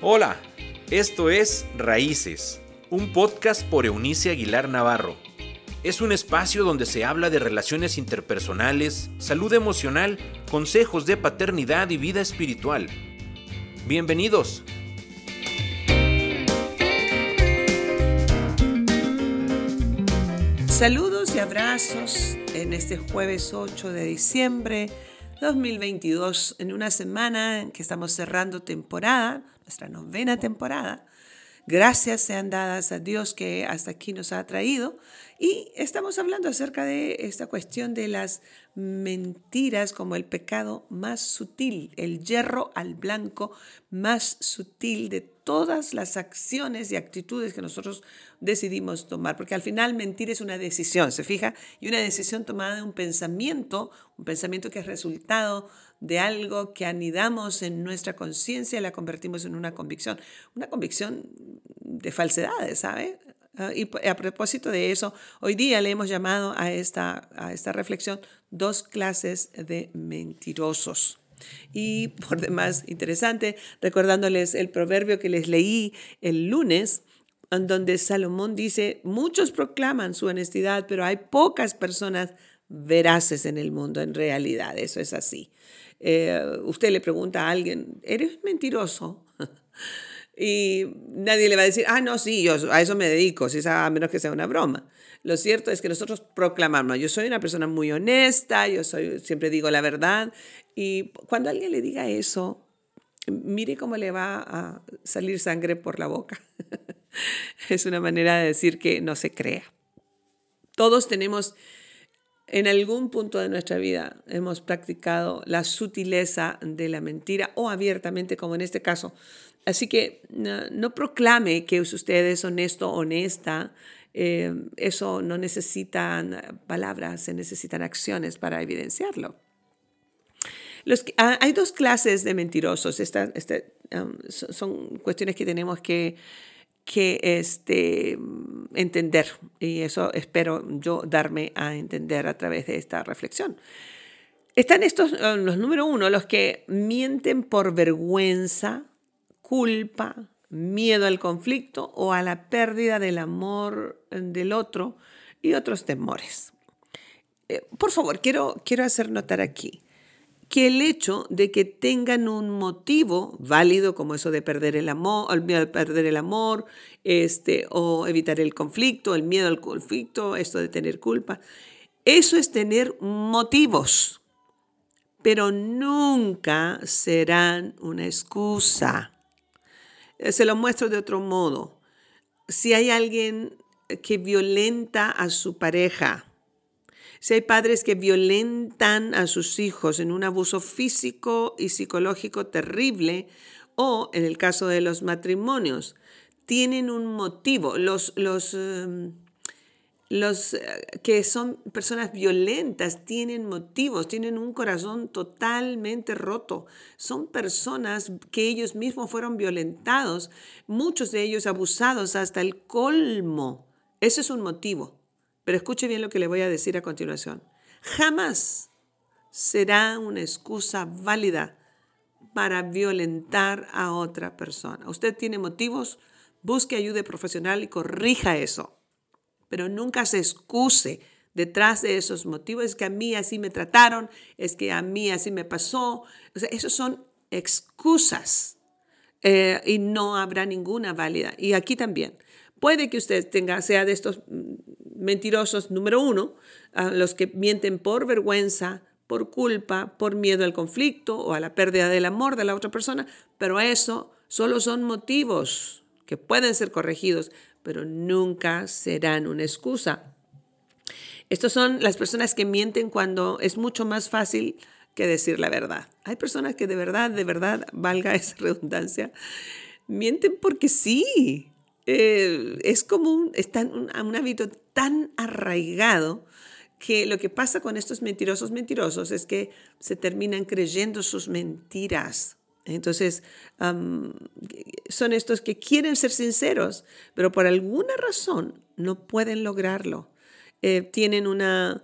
Hola, esto es Raíces, un podcast por Eunice Aguilar Navarro. Es un espacio donde se habla de relaciones interpersonales, salud emocional, consejos de paternidad y vida espiritual. Bienvenidos. Saludos y abrazos en este jueves 8 de diciembre 2022, en una semana en que estamos cerrando temporada, nuestra novena temporada. Gracias sean dadas a Dios que hasta aquí nos ha traído. Y estamos hablando acerca de esta cuestión de las mentiras como el pecado más sutil, el hierro al blanco más sutil de todas las acciones y actitudes que nosotros decidimos tomar. Porque al final mentir es una decisión, ¿se fija? Y una decisión tomada de un pensamiento, un pensamiento que es resultado de algo que anidamos en nuestra conciencia la convertimos en una convicción. Una convicción de falsedades, ¿sabe? Ah, y a propósito de eso, hoy día le hemos llamado a esta, a esta reflexión dos clases de mentirosos. Y por demás, interesante, recordándoles el proverbio que les leí el lunes, en donde Salomón dice, muchos proclaman su honestidad, pero hay pocas personas veraces en el mundo en realidad, eso es así. Eh, usted le pregunta a alguien, ¿eres mentiroso? y nadie le va a decir, ah, no, sí, yo a eso me dedico, si a menos que sea una broma. Lo cierto es que nosotros proclamamos, yo soy una persona muy honesta, yo soy, siempre digo la verdad, y cuando alguien le diga eso, mire cómo le va a salir sangre por la boca. es una manera de decir que no se crea. Todos tenemos en algún punto de nuestra vida hemos practicado la sutileza de la mentira o abiertamente, como en este caso. Así que no, proclame que usted es honesto, honesta. Eh, eso no necesitan palabras, se necesitan acciones para evidenciarlo. Ah, hay dos clases de mentirosos. Esta, um, son cuestiones que tenemos que que este, entender. Y eso espero yo darme a entender a través de esta reflexión. Están estos, eh, los número uno, los que mienten por vergüenza, culpa, miedo al conflicto o a la pérdida del amor del otro y otros temores. Eh, por favor, quiero, quiero hacer notar aquí que el hecho de que tengan un motivo válido, como eso de perder el amor, perder el amor, este, o evitar el conflicto, el miedo al conflicto, esto de tener culpa, eso es tener motivos, pero nunca serán una excusa. Eh, se lo muestro de otro modo. Si hay alguien que violenta a su pareja, si hay padres que violentan a sus hijos en un abuso físico y psicológico terrible, o en el caso de los matrimonios, tienen un motivo. Los, los, em, los eh, que son personas violentas tienen motivos, tienen un corazón totalmente roto. Son personas que ellos mismos fueron violentados, muchos de ellos abusados hasta el colmo. Ese es un motivo. Pero escuche bien lo que le voy a decir a continuación. Jamás será una excusa válida para violentar a otra persona. Usted tiene motivos, busque ayuda profesional y corrija eso. Pero nunca se excuse detrás de esos motivos. Es que a mí así me trataron, es que a mí así me pasó. O esos son excusas eh, y no habrá ninguna válida. Y aquí también. Puede que usted tenga, sea de estos mentirosos número uno, los que mienten por vergüenza, por culpa, por miedo al conflicto o a la pérdida del amor de la otra persona, pero eso solo son motivos que pueden ser corregidos, pero nunca serán una excusa. Estos son las personas que mienten cuando es mucho más fácil que decir la verdad. Hay personas que de verdad, de verdad, valga esa redundancia, mienten porque sí, eh, es como un, está un, un hábito tan arraigado que lo que pasa con estos mentirosos mentirosos es que se terminan creyendo sus mentiras. Entonces, son estos que quieren ser sinceros, pero por alguna razón no pueden lograrlo. Eh, tienen un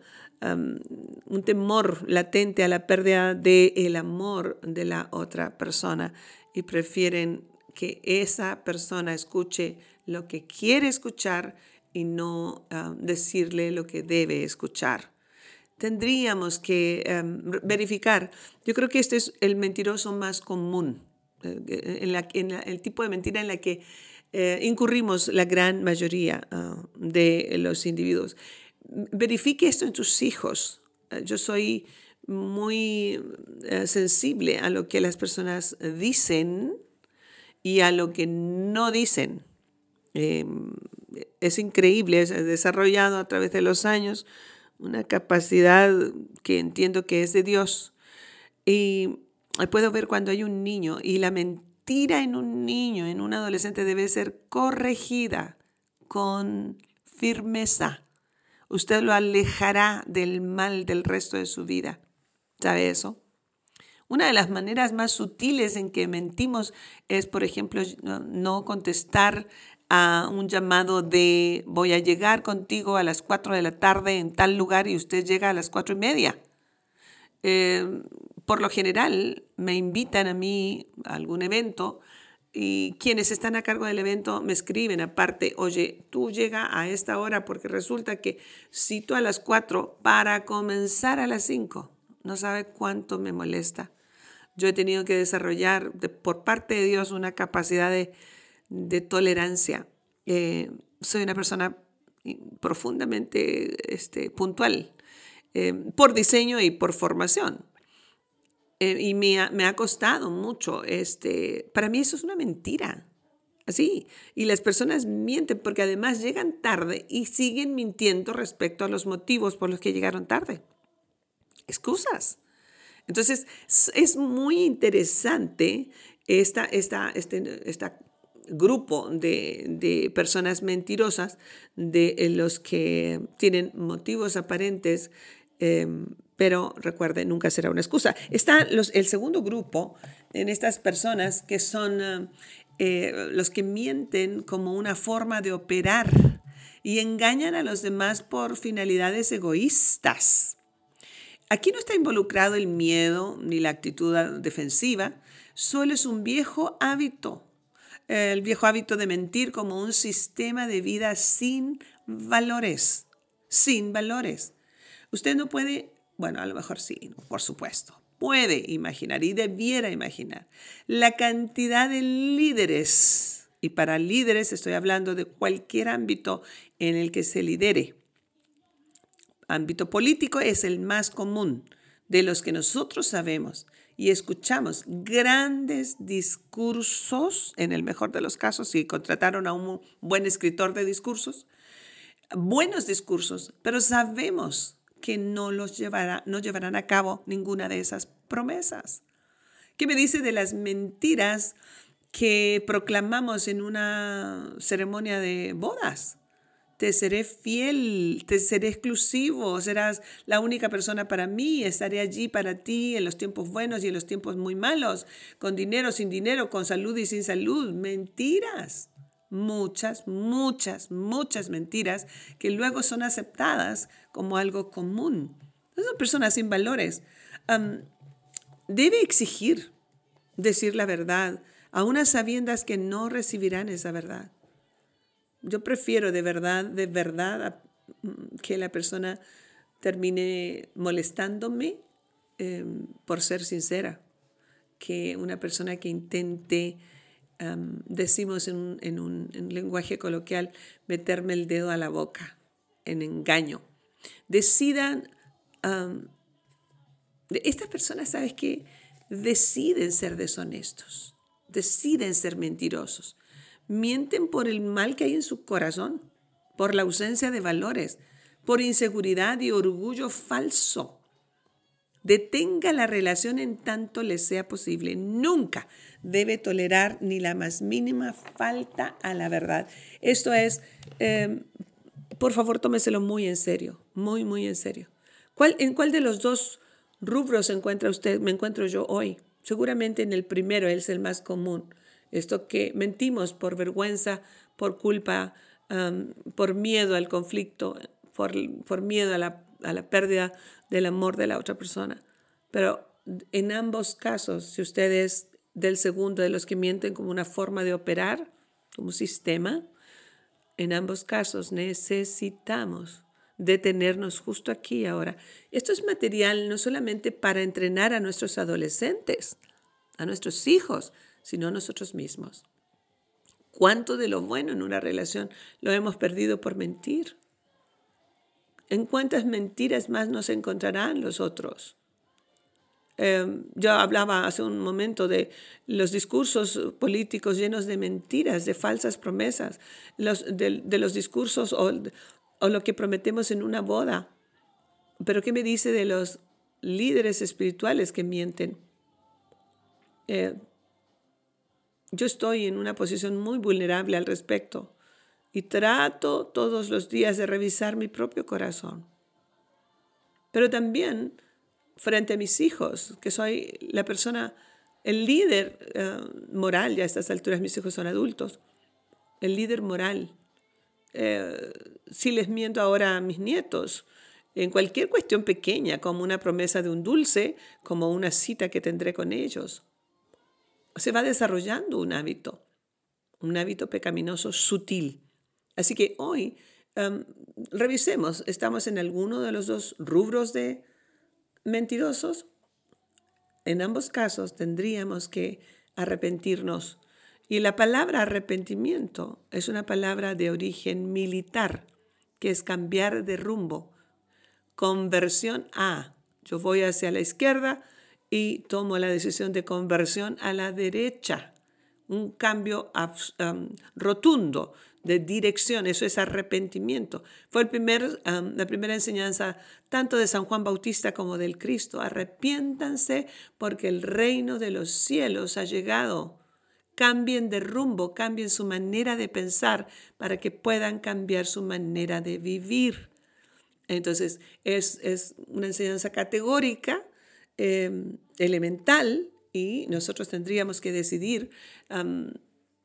temor latente a la pérdida del amor de la otra persona y prefieren que esa persona escuche lo que quiere escuchar y no ah, decirle lo que debe escuchar. Tendríamos que em, verificar. Yo creo que este es el mentiroso más común, eh, en, el tipo de mentira en la que eh, incurrimos la gran mayoría ah, de los individuos. Verifique esto en tus hijos. Yo soy muy eh, sensible a lo que las personas dicen y a lo que no dicen. Em, es increíble, he desarrollado a través de los años una capacidad que entiendo que es de Dios. Y puedo ver cuando hay un niño y la mentira en un niño, en un adolescente, debe ser corregida con firmeza. Usted lo alejará del mal del resto de su vida. ¿Sabe eso? Una de las maneras más sutiles en que mentimos es, por ejemplo, no contestar a un llamado de voy a llegar contigo a las 4 de la tarde en tal lugar y usted llega a las cuatro y media. Eh, por lo general me invitan a mí a algún evento y quienes están a cargo del evento me escriben aparte, oye, tú llega a esta hora porque resulta que cito a las 4 para comenzar a las 5. No sabe cuánto me molesta. Yo he tenido que desarrollar por parte de Dios una capacidad de, de tolerancia. Eh, soy una persona profundamente este, puntual, eh, por diseño y por formación. Eh, y me ha, me ha, costado mucho. Este, para mí eso es una mentira. Así. Y las personas mienten porque además llegan tarde y siguen mintiendo respecto a los motivos por los que llegaron tarde. Excusas. Entonces, es muy interesante esta, esta, este, esta grupo de, personas mentirosas, de eh, los que tienen motivos aparentes, em, pero recuerde, nunca será una excusa. Está los, el segundo grupo en estas personas que son eh, los que mienten como una forma de operar y engañan a los demás por finalidades egoístas. Aquí no está involucrado el miedo ni la actitud defensiva, solo es un viejo hábito el viejo hábito de mentir como un sistema de vida sin valores, sin valores. Usted no puede, bueno, a lo mejor sí, por supuesto, puede imaginar y debiera imaginar la cantidad de líderes, y para líderes estoy hablando de cualquier ámbito en el que se lidere. Ámbito político es el más común de los que nosotros sabemos y escuchamos grandes discursos, en el mejor de los casos, si contrataron a un buen escritor de discursos, buenos discursos, pero sabemos que no los llevará, no llevarán a cabo ninguna de esas promesas. ¿Qué me dice de las mentiras que proclamamos en una ceremonia de bodas? Te seré fiel, te seré exclusivo, serás la única persona para mí, estaré allí para ti en los tiempos buenos y en los tiempos muy malos, con dinero, sin dinero, con salud y sin salud. Mentiras, muchas, muchas, muchas mentiras que luego son aceptadas como algo común. Son personas sin valores. debe exigir decir la verdad a unas sabiendas que no recibirán esa verdad. Yo prefiero de verdad, de verdad, mm, que la persona termine molestándome em, por ser sincera, que una persona que intente, decimos en un, lenguaje coloquial, meterme el dedo a la boca en engaño. Decidan, estas personas, ¿sabes qué? Deciden ser deshonestos, deciden ser mentirosos mienten por el mal que hay en su corazón, por la ausencia de valores, por inseguridad y orgullo falso. Detenga la relación en tanto le sea posible. Nunca debe tolerar ni la más mínima falta a la verdad. Esto es, em, por favor, tómeselo muy en serio, muy, muy en serio. ¿Cuál, ¿En cuál de los dos rubros se encuentra usted? Me encuentro yo hoy. Seguramente en el primero, es el más común. Esto que mentimos por vergüenza, por culpa, por miedo al conflicto, por, por miedo a la, a la pérdida del amor de la otra persona. Pero en ambos casos, si usted es del segundo, de los que mienten como una forma de operar, como sistema. En ambos casos necesitamos detenernos justo aquí ahora. Esto es material no solamente para entrenar a nuestros adolescentes, a nuestros hijos, sino nosotros mismos. ¿Cuánto de lo bueno en una relación lo hemos perdido por mentir? ¿En cuántas mentiras más nos encontrarán los otros? Em, yo hablaba hace un momento de los discursos políticos llenos de mentiras, de falsas promesas, de, los discursos o, lo que prometemos en una boda. Pero ¿qué me dice de los líderes espirituales que mienten? Eh, yo estoy en una posición muy vulnerable al respecto y trato todos los días de revisar mi propio corazón. Pero también frente a mis hijos, que soy la persona, el líder eh, moral, ya a estas alturas mis hijos son adultos, el líder moral. Eh, si les miento ahora a mis nietos, en cualquier cuestión pequeña, como una promesa de un dulce, como una cita que tendré con ellos, se va desarrollando un hábito, un hábito pecaminoso sutil. Así que hoy em, revisemos, ¿estamos en alguno de los dos rubros de mentirosos? En ambos casos tendríamos que arrepentirnos. Y la palabra arrepentimiento es una palabra de origen militar, que es cambiar de rumbo. Conversión a. Yo voy hacia la izquierda, y tomo la decisión de conversión a la derecha. Un cambio rotundo de dirección, eso es arrepentimiento. Fue el primer, la primera enseñanza tanto de San Juan Bautista como del Cristo. Arrepiéntanse porque el reino de los cielos ha llegado. Cambien de rumbo, cambien su manera de pensar para que puedan cambiar su manera de vivir. Entonces, es, es una enseñanza categórica Em, elemental y nosotros tendríamos que decidir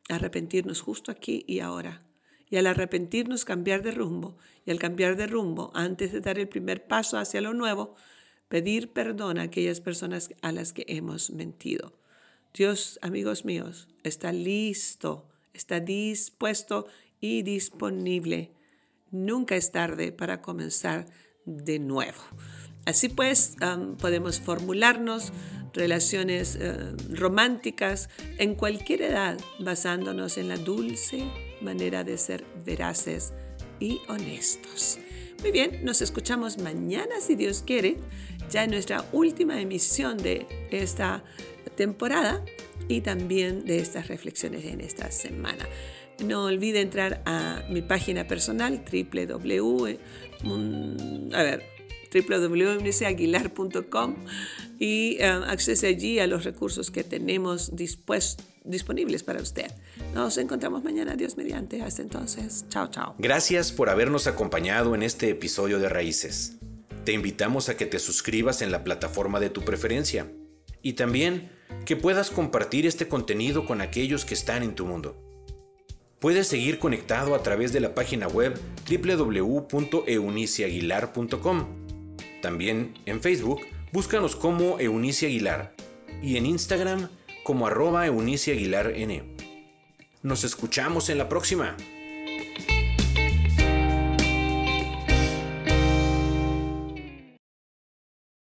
arrepentirnos justo aquí y ahora. Y al arrepentirnos, cambiar de rumbo. Y al cambiar de rumbo, antes de dar el primer paso hacia lo nuevo, pedir perdón a aquellas personas a las que hemos mentido. Dios, amigos míos, está listo, está dispuesto y disponible. Nunca es tarde para comenzar de nuevo. Así pues, podemos formularnos relaciones eh, románticas en cualquier edad, basándonos en la dulce manera de ser veraces y honestos. Muy bien, nos escuchamos mañana, si Dios quiere, ya en nuestra última emisión de esta temporada y también de estas reflexiones en esta semana. No olvide entrar a mi página personal www. Www.aguilar.com y uh, allí a los recursos que tenemos disponibles para usted. Nos encontramos mañana, Dios mediante. Hasta entonces, chao, chao. Gracias por habernos acompañado en este episodio de Raíces. Te invitamos a que te suscribas en la plataforma de tu preferencia y también que puedas compartir este contenido con aquellos que están en tu mundo. Puedes seguir conectado a través de la página web www.euniciaguilar.com también en Facebook, búscanos como Eunice Aguilar y en Instagram como arroba Eunice Aguilar N. Nos escuchamos en la próxima.